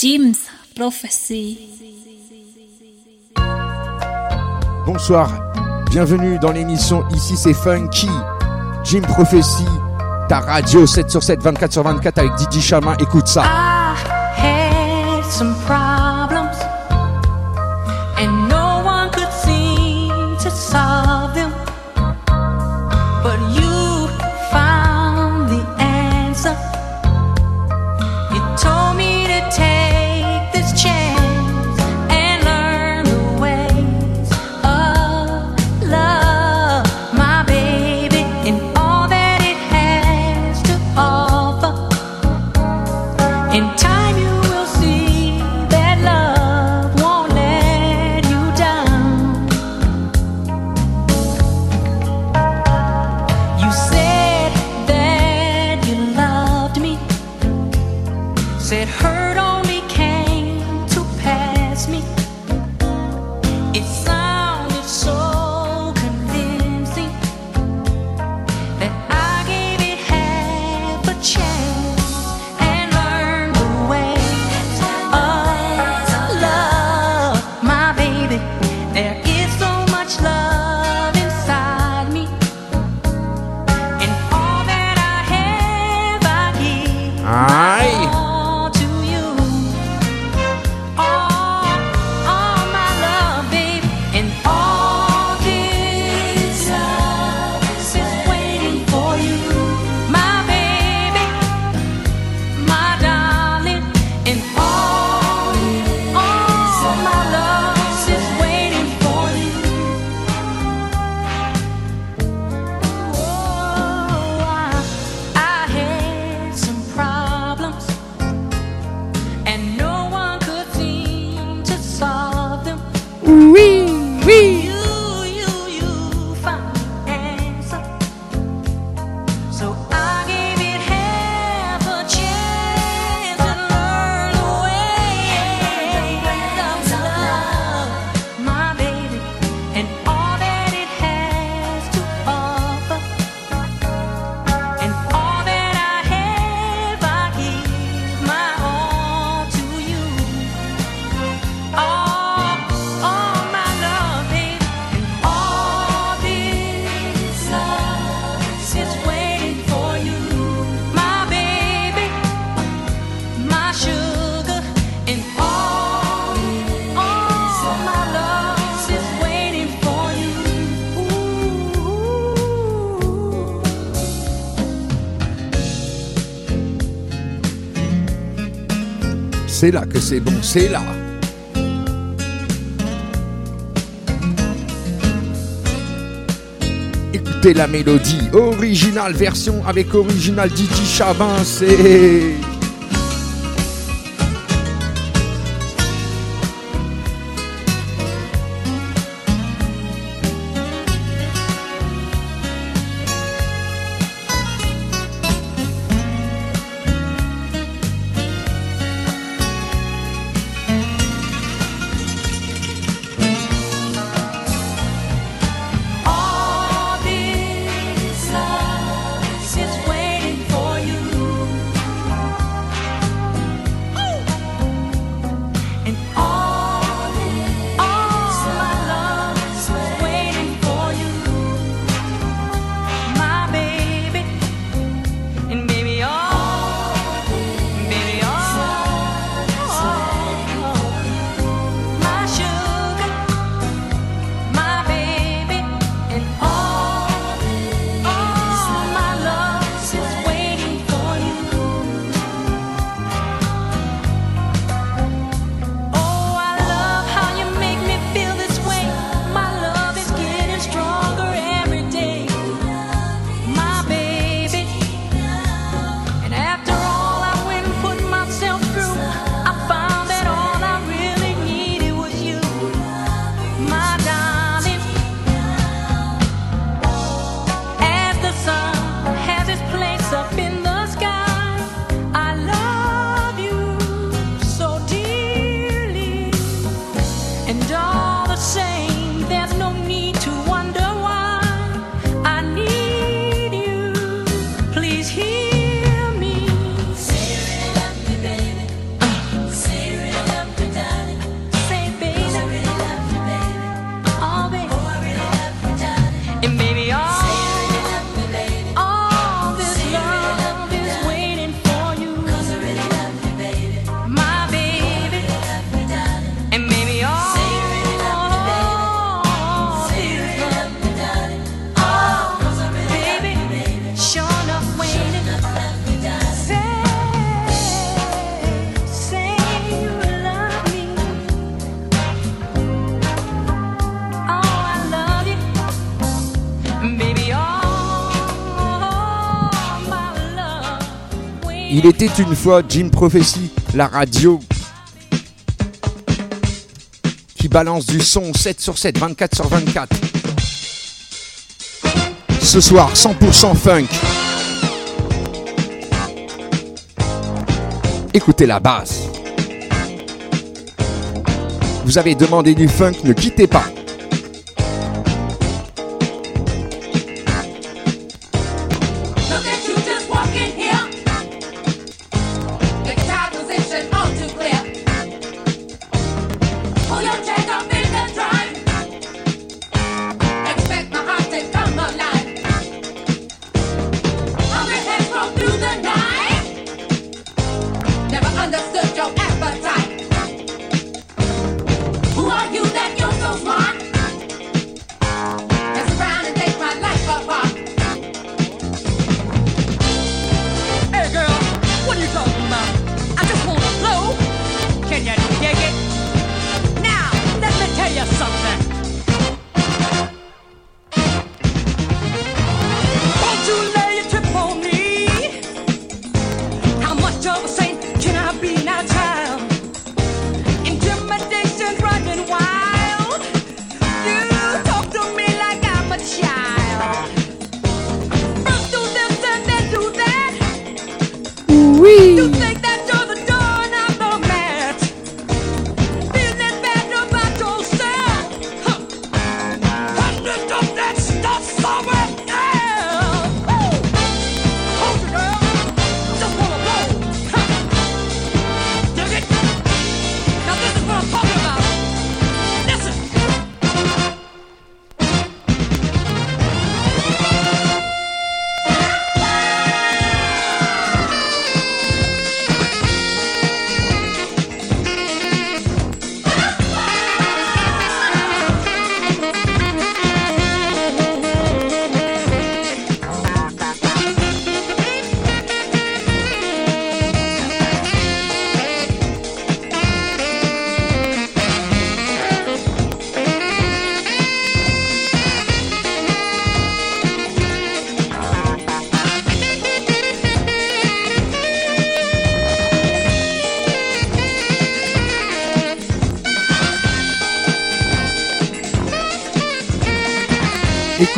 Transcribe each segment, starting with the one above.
Jim's Prophecy. Bonsoir, bienvenue dans l'émission Ici c'est Funky. Jim Prophecy, ta radio 7 sur 7, 24 sur 24 avec Didi Chama, écoute ça. Some c'est là que c'est bon, c'est là. Écoutez la mélodie, originale version avec original Didi Chabin, c'est... Il était une fois Jim Prophecy, la radio qui balance du son 7 sur 7, 24 sur 24. Ce soir, 100% funk. Écoutez la basse. Vous avez demandé du funk, ne quittez pas.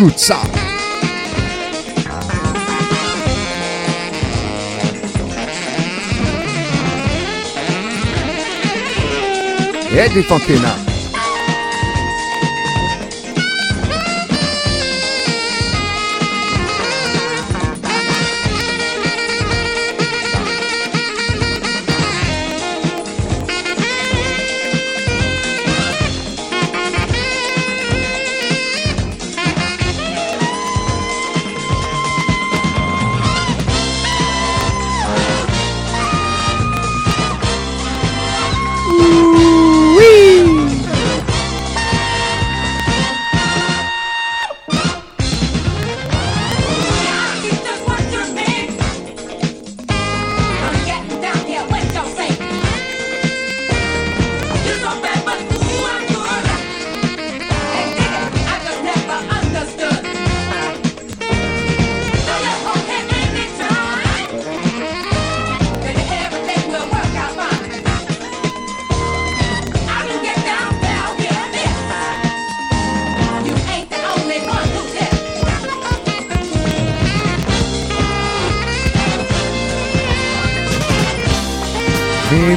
Scuzza. E di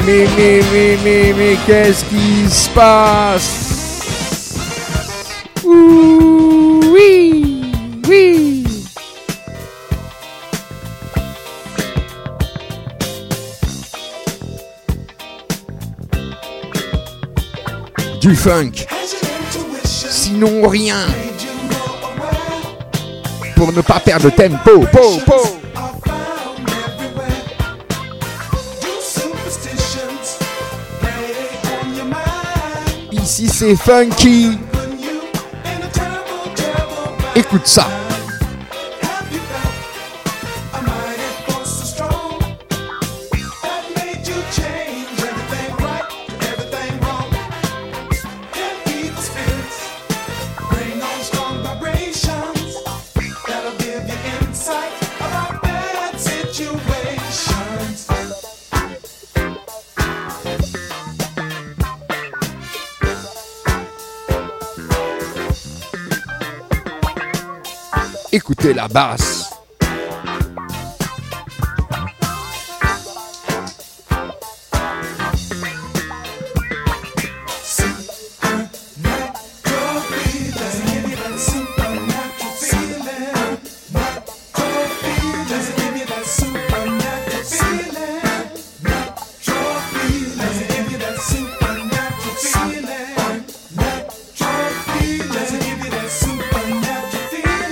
mais, mais, mais, mais, mais, qu'est-ce qui se passe? Ouh, Oui, oui. Du funk. Sinon rien. Pour ne pas perdre le tempo. Po, po. c'est funky. Écoute ça. la basse.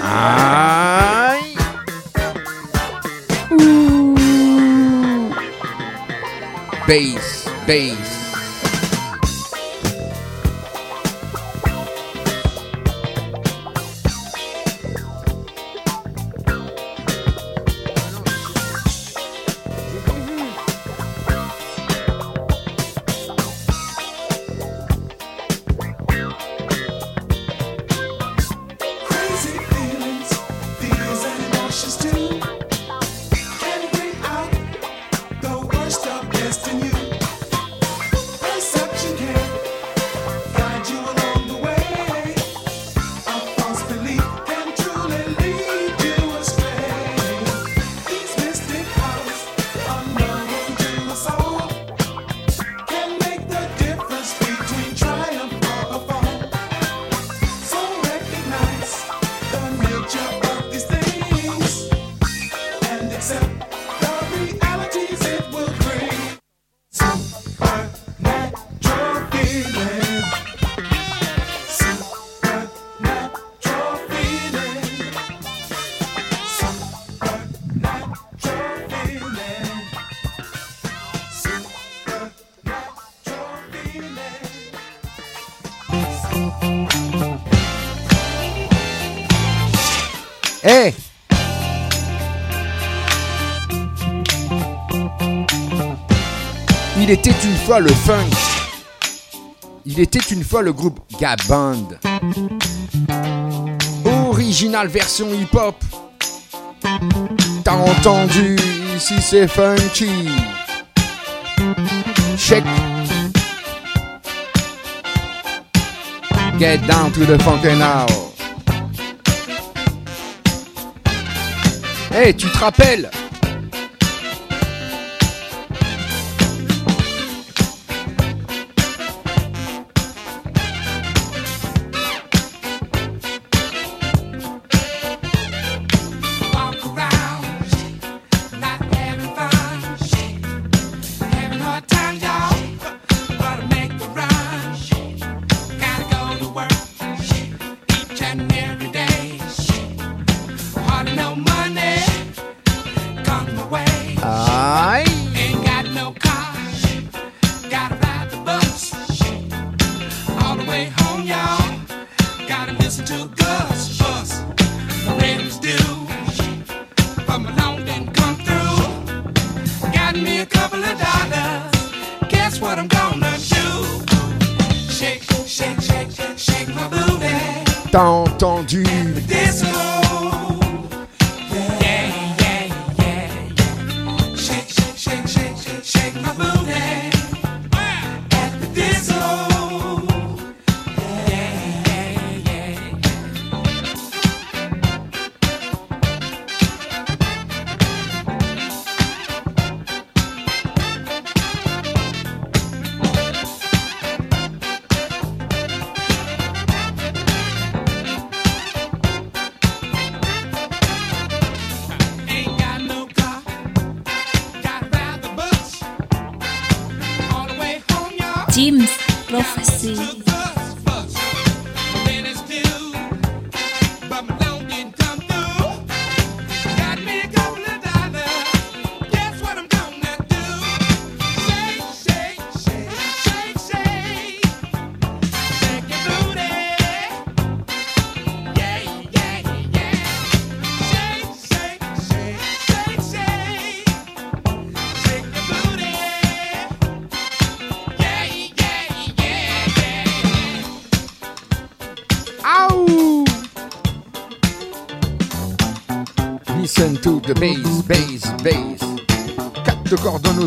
Ah. bass, bass. le funk. Il était une fois le groupe Gaband. Original version hip-hop. T'as entendu, ici c'est funky. Check. Get down to the funky now. Hey, tu te rappelles?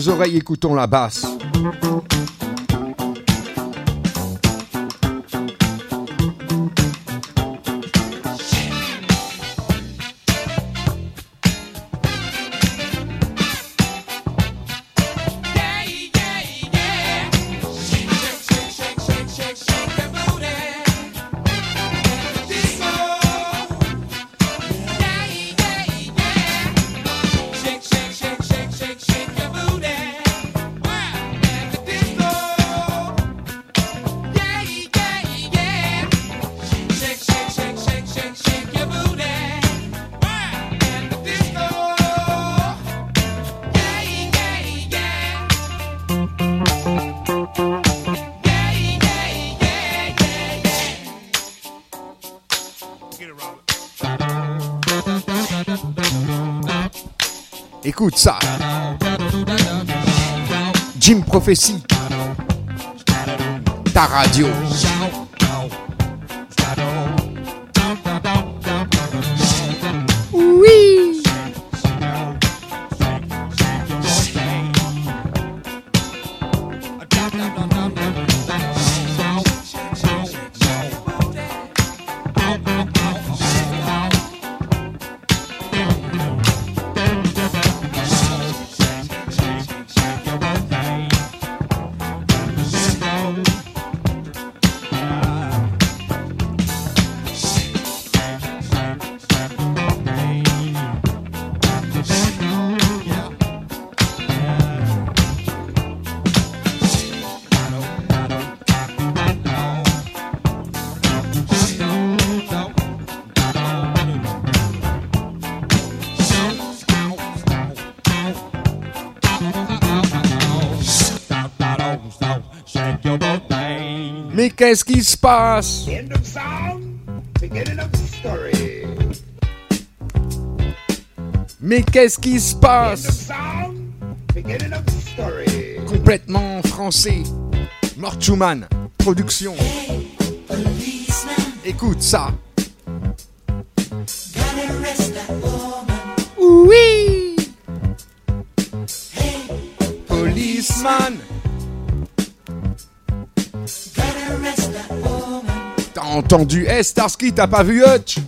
oreilles, écoutons la basse. Jim Prophecy. Ta radio. Qu'est-ce qui se passe? End of song, beginning of story. Mais qu'est-ce qui se End of passe song, beginning of story. Complètement français. Mortuman, production. Écoute ça. Entendu. Eh Starsky, t'as pas vu Hutch?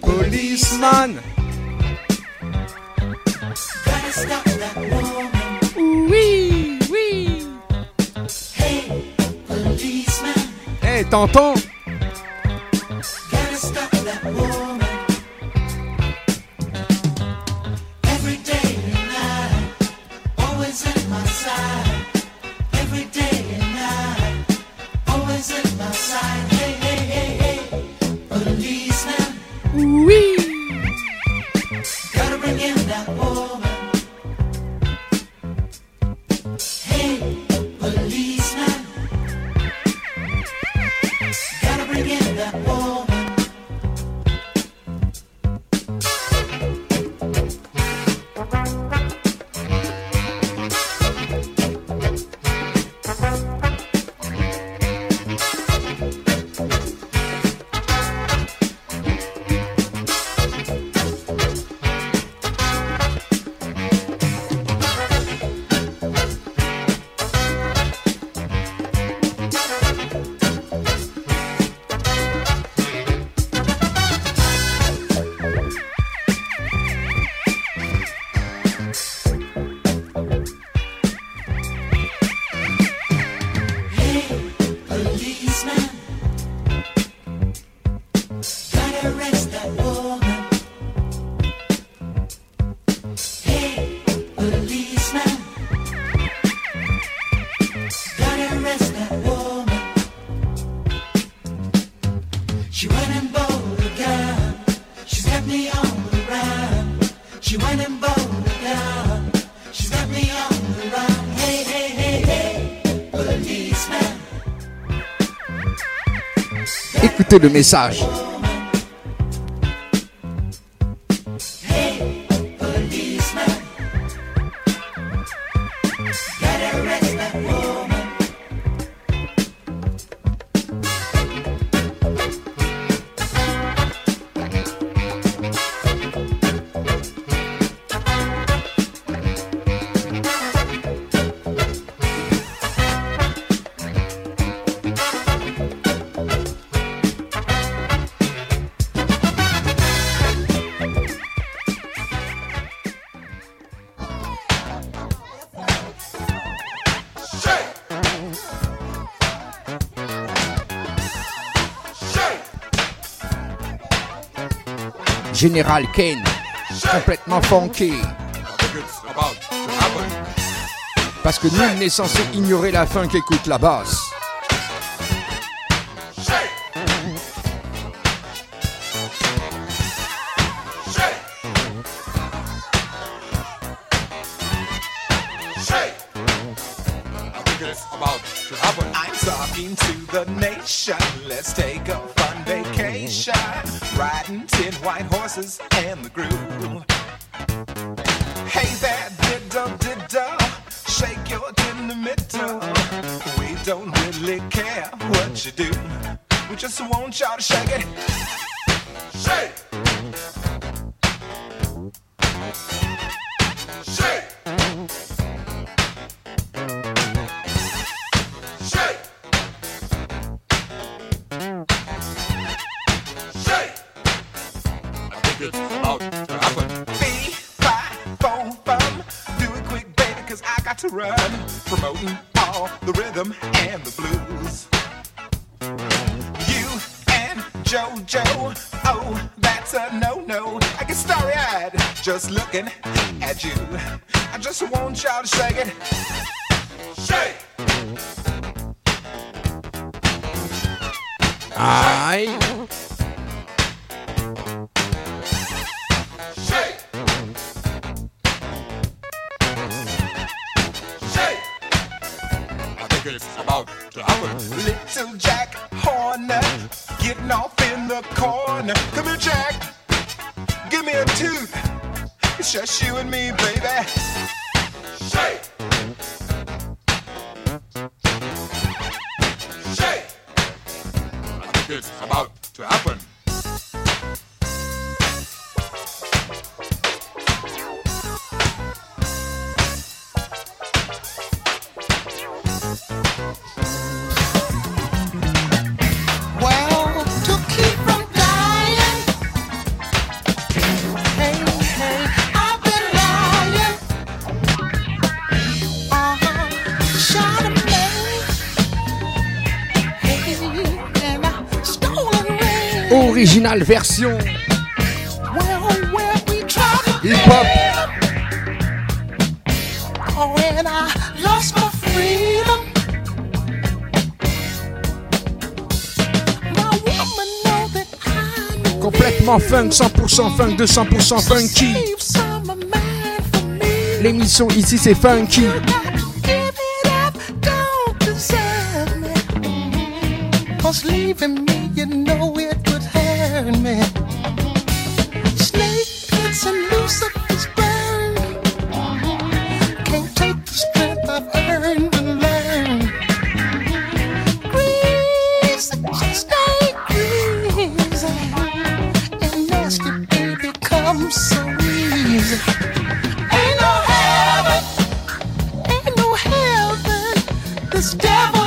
Policeman. Oui. Oui. Eh, t'entends? Oui. Écoutez le message. Général Kane, complètement funky. Parce que nul n'est censé ignorer la funk écoute la basse. original version. Oh, Hip hop. Oh, when I lost my freedom, my woman know that I Complètement funk, 100% funk, 200% funky. L'émission ici c'est funky. Leaving me, you know it becomes so easy. Ain't no heaven, ain't no heaven. This devil.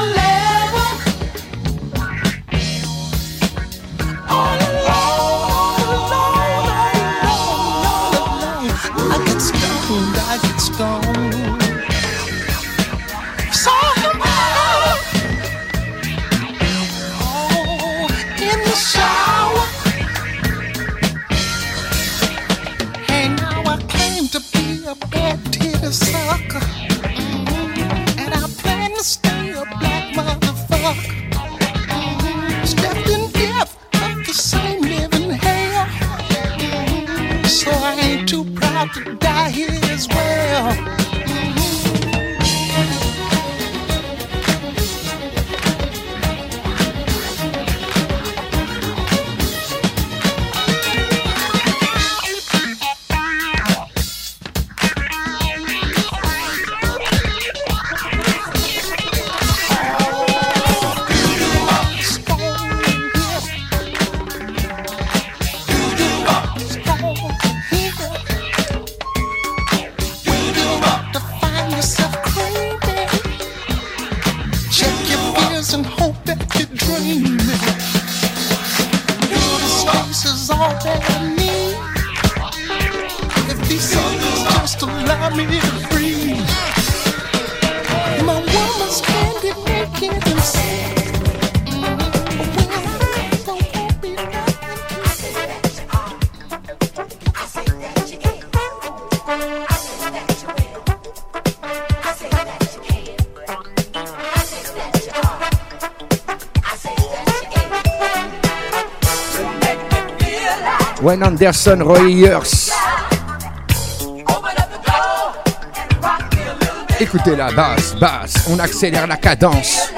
Wayne Anderson, Royers, Écoutez la basse, basse, on accélère la cadence.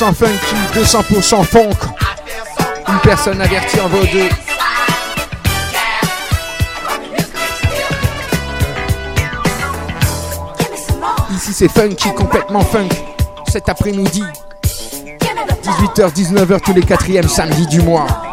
100% funky, 200% funk. Une personne avertie en vaut deux. Ici c'est funky, complètement funk. Cet après-midi, 18h-19h tous les quatrièmes samedis du mois.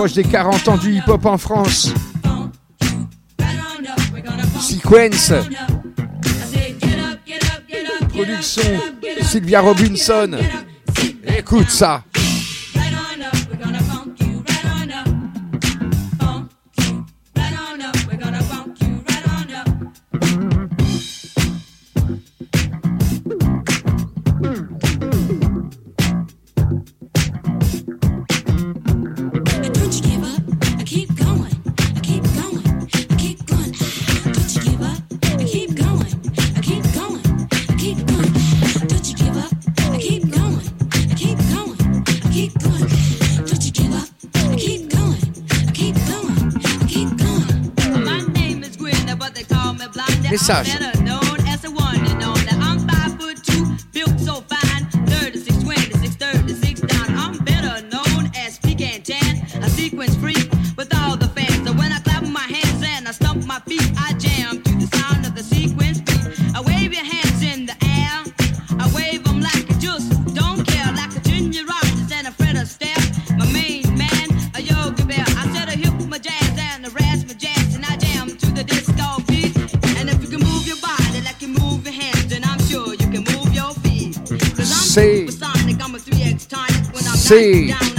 approche des 40 ans du hip-hop en France. Sequence. Production Sylvia Robinson. Écoute ça. menos? see.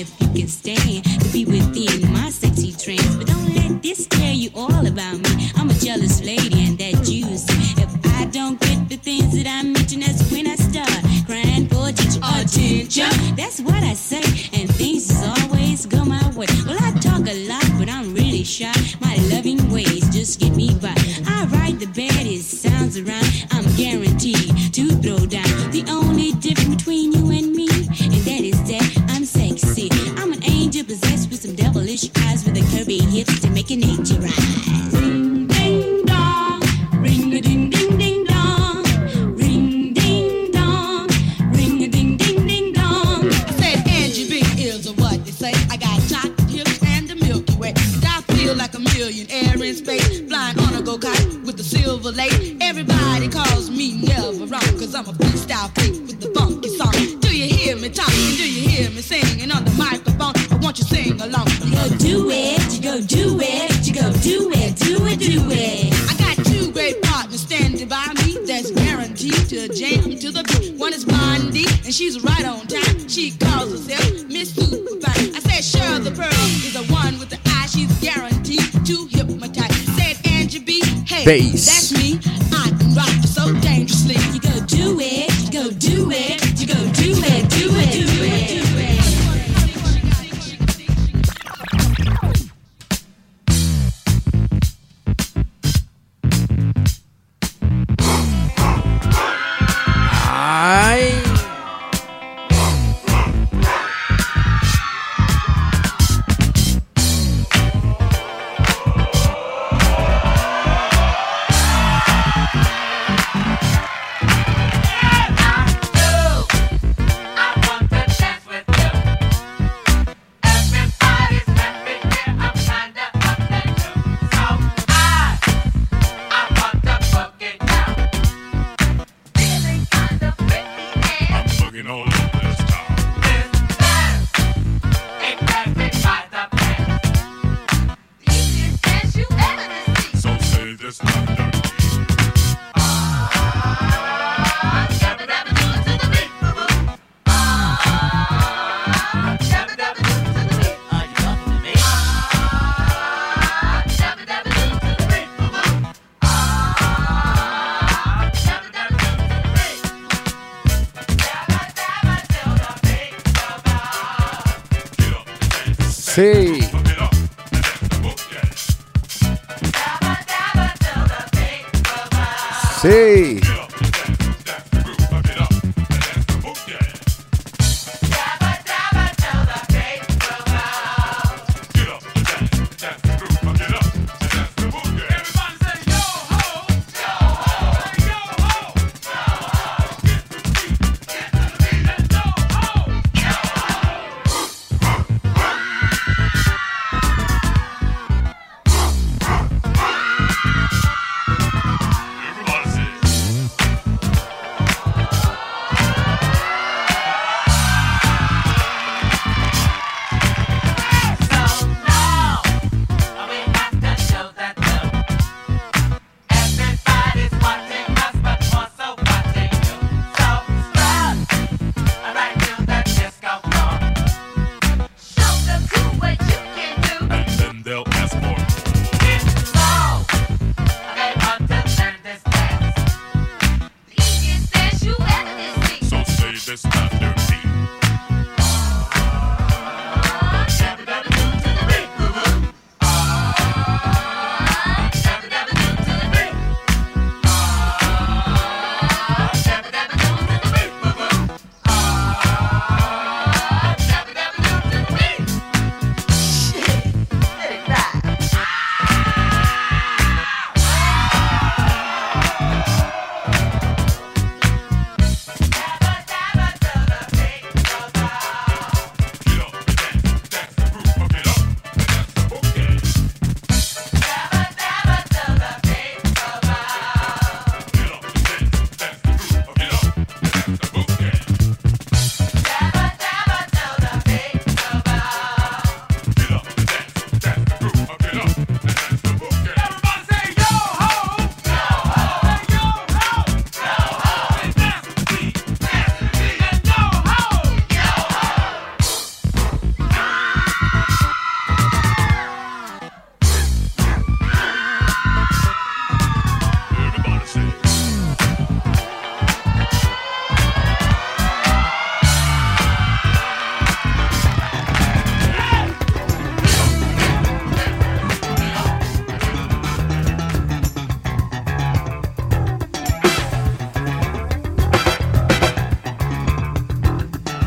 if you can stay. vez.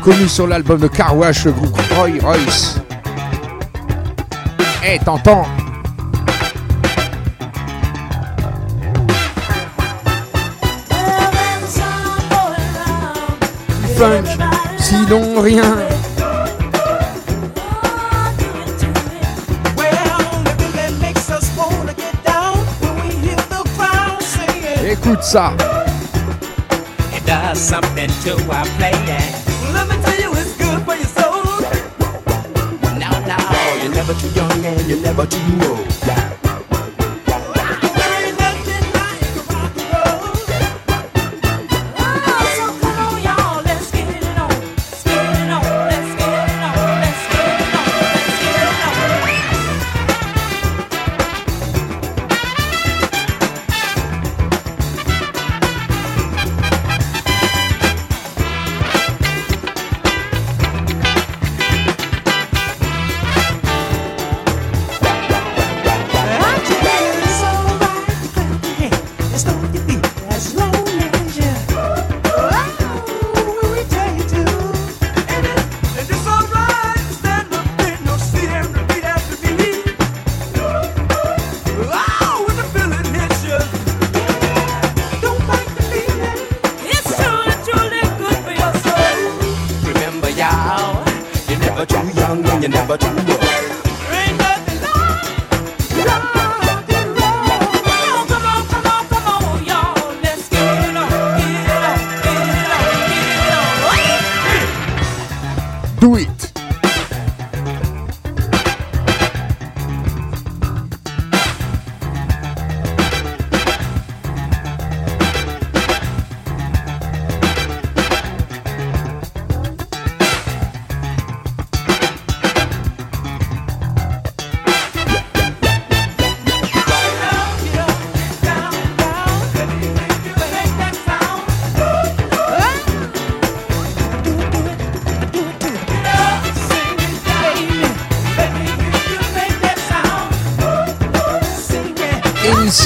Connu sur l'album de Car Wash, le groupe Roy Royce. Eh, t'entends Du Funk, sinon rien. Écoute ça. It does something to our playing. never too young and you're never too old. Yeah.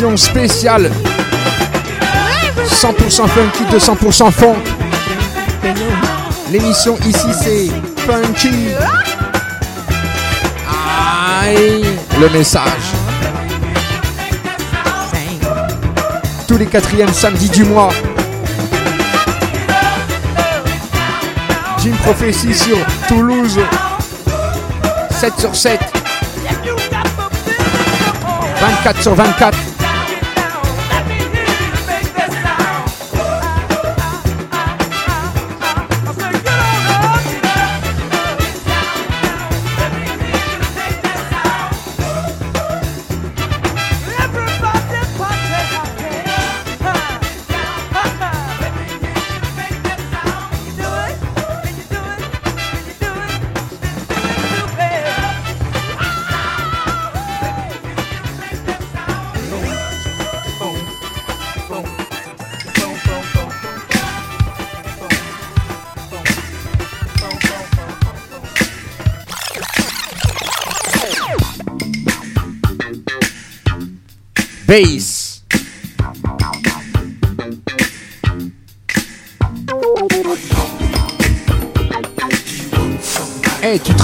Émission spéciale 100% funky, 200% funk. L'émission ici c'est funky. Aïe, le message. Tous les quatrièmes samedis du mois. Jim Prophecy sur Toulouse. 7 sur 7. 24 sur 24.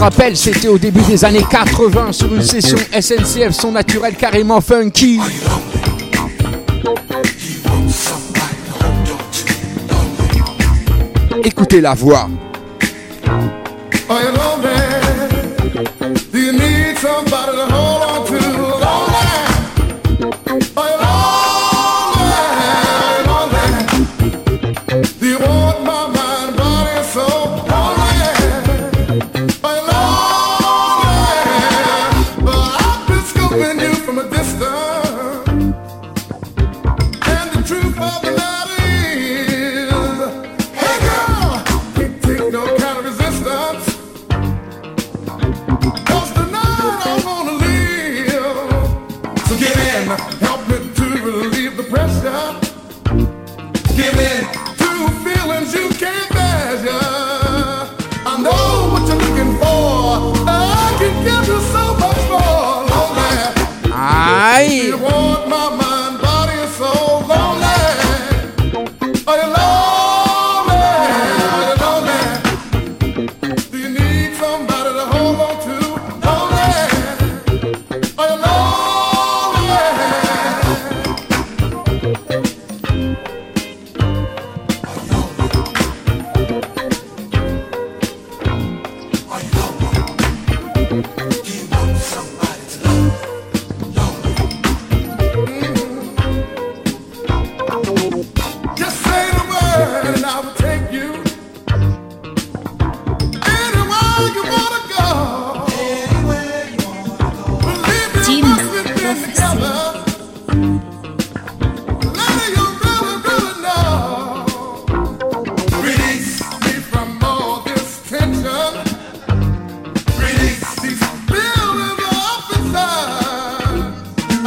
Rappelles, c'était au début des années 80 sur une session SNCF son naturel carrément funky. Écoutez la voix.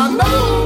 No. know.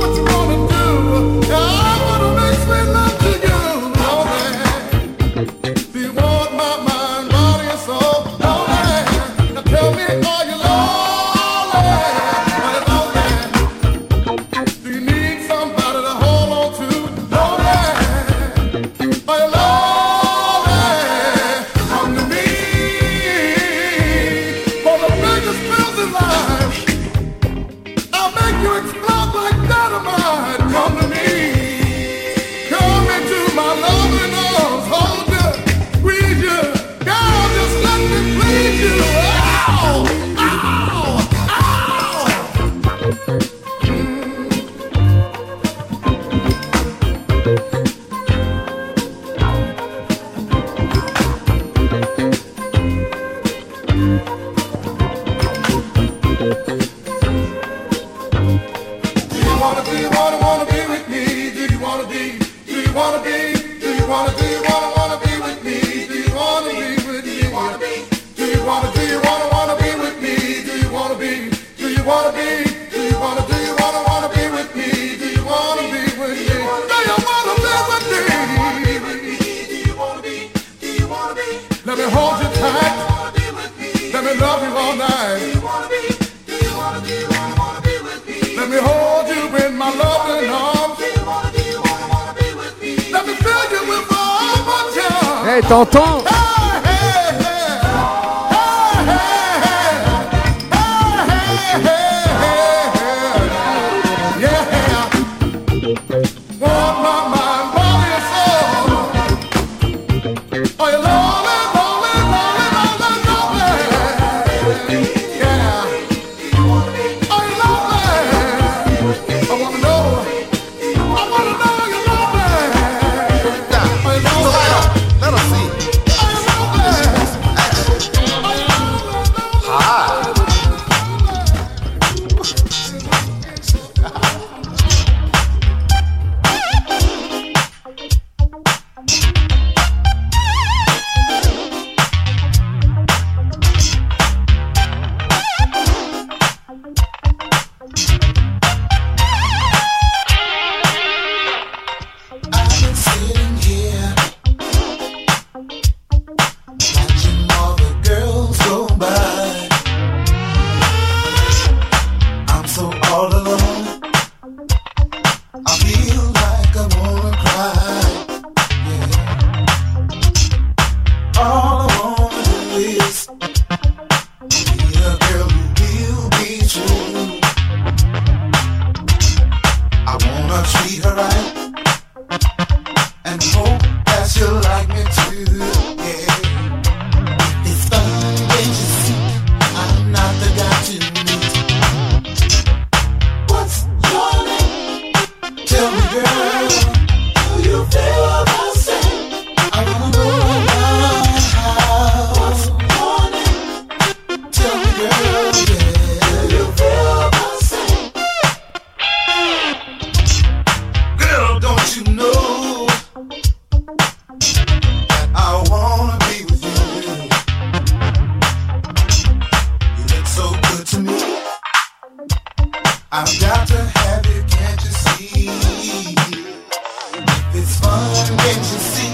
agency.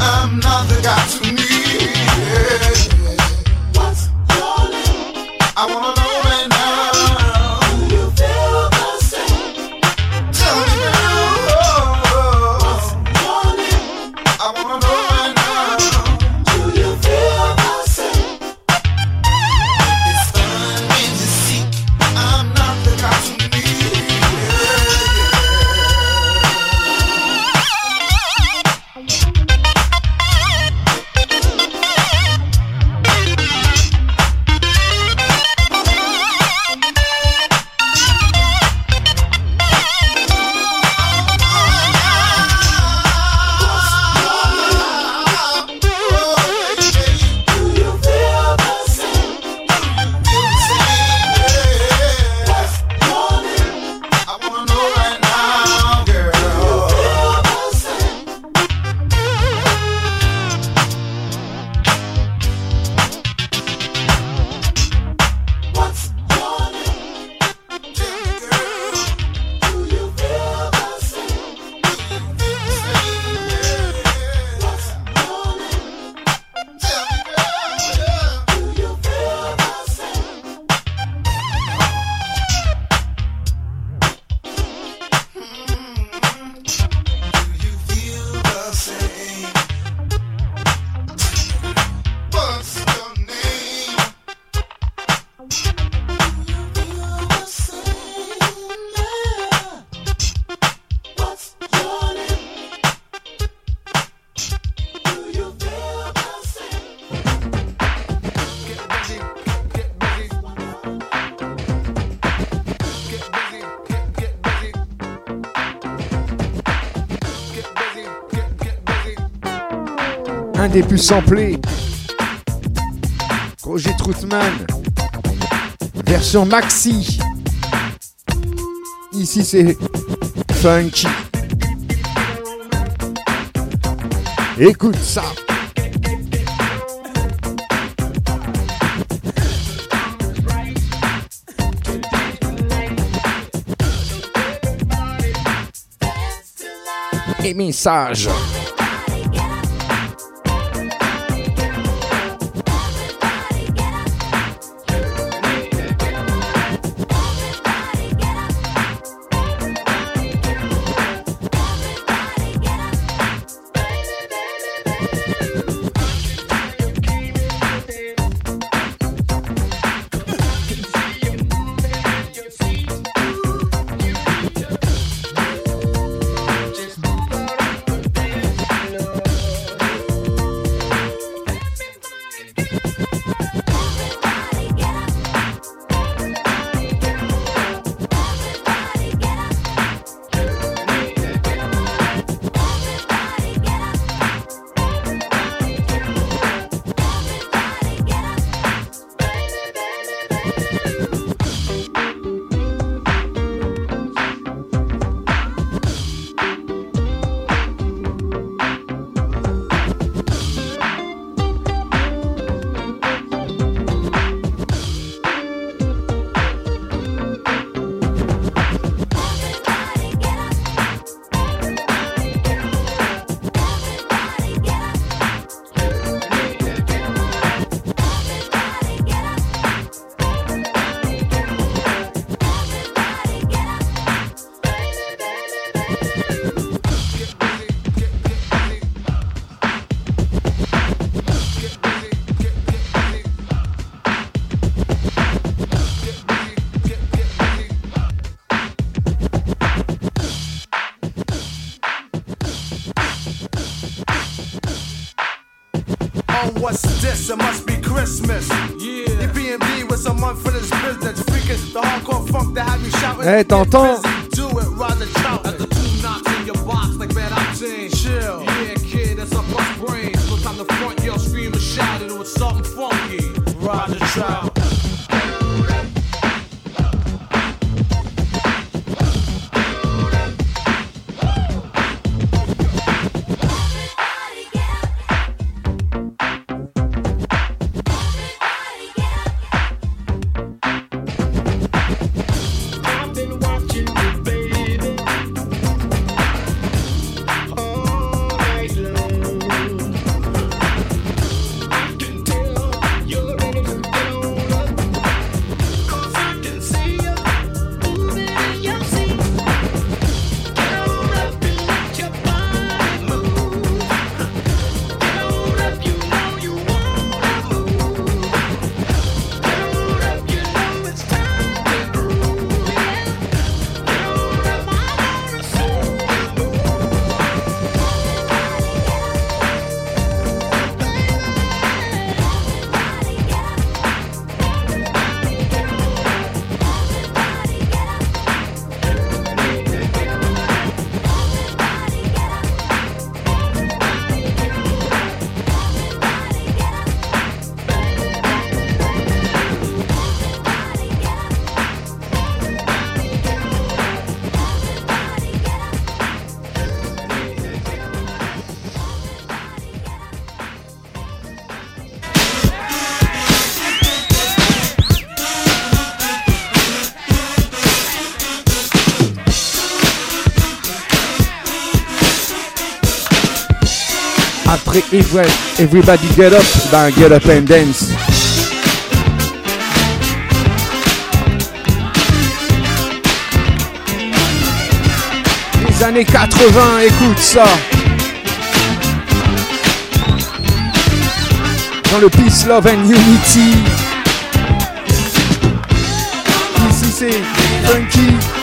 I'm not the guy. un des plus samplés. Roger Troutman, version maxi. Ici c'est funky. Écoute ça. Et message. Eh, t'entends après Everybody Get Up dans Get Up and Dance. Les années 80, écoute ça. Dans le Peace, Love and Unity. Ici c'est funky.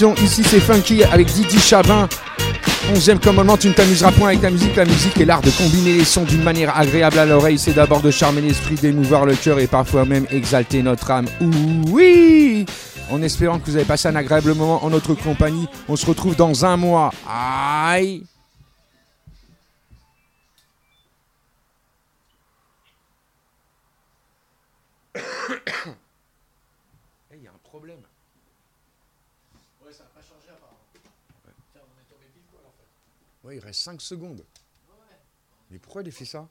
Ici c'est Funky avec Didi Chabin. Onzième commandement, tu ne t'amuseras point avec la musique. La musique est l'art de combiner les sons d'une manière agréable à l'oreille. C'est d'abord de charmer l'esprit, d'émouvoir le cœur et parfois même exalter notre âme. Oui En espérant que vous avez passé un agréable moment en notre compagnie. On se retrouve dans un mois. Aïe Il y a un problème. Ouais, ça n'a pas changé apparemment. Tiens, on est tombé pile poil en fait. Ouais, il reste 5 secondes. Mais pourquoi il a fait ça?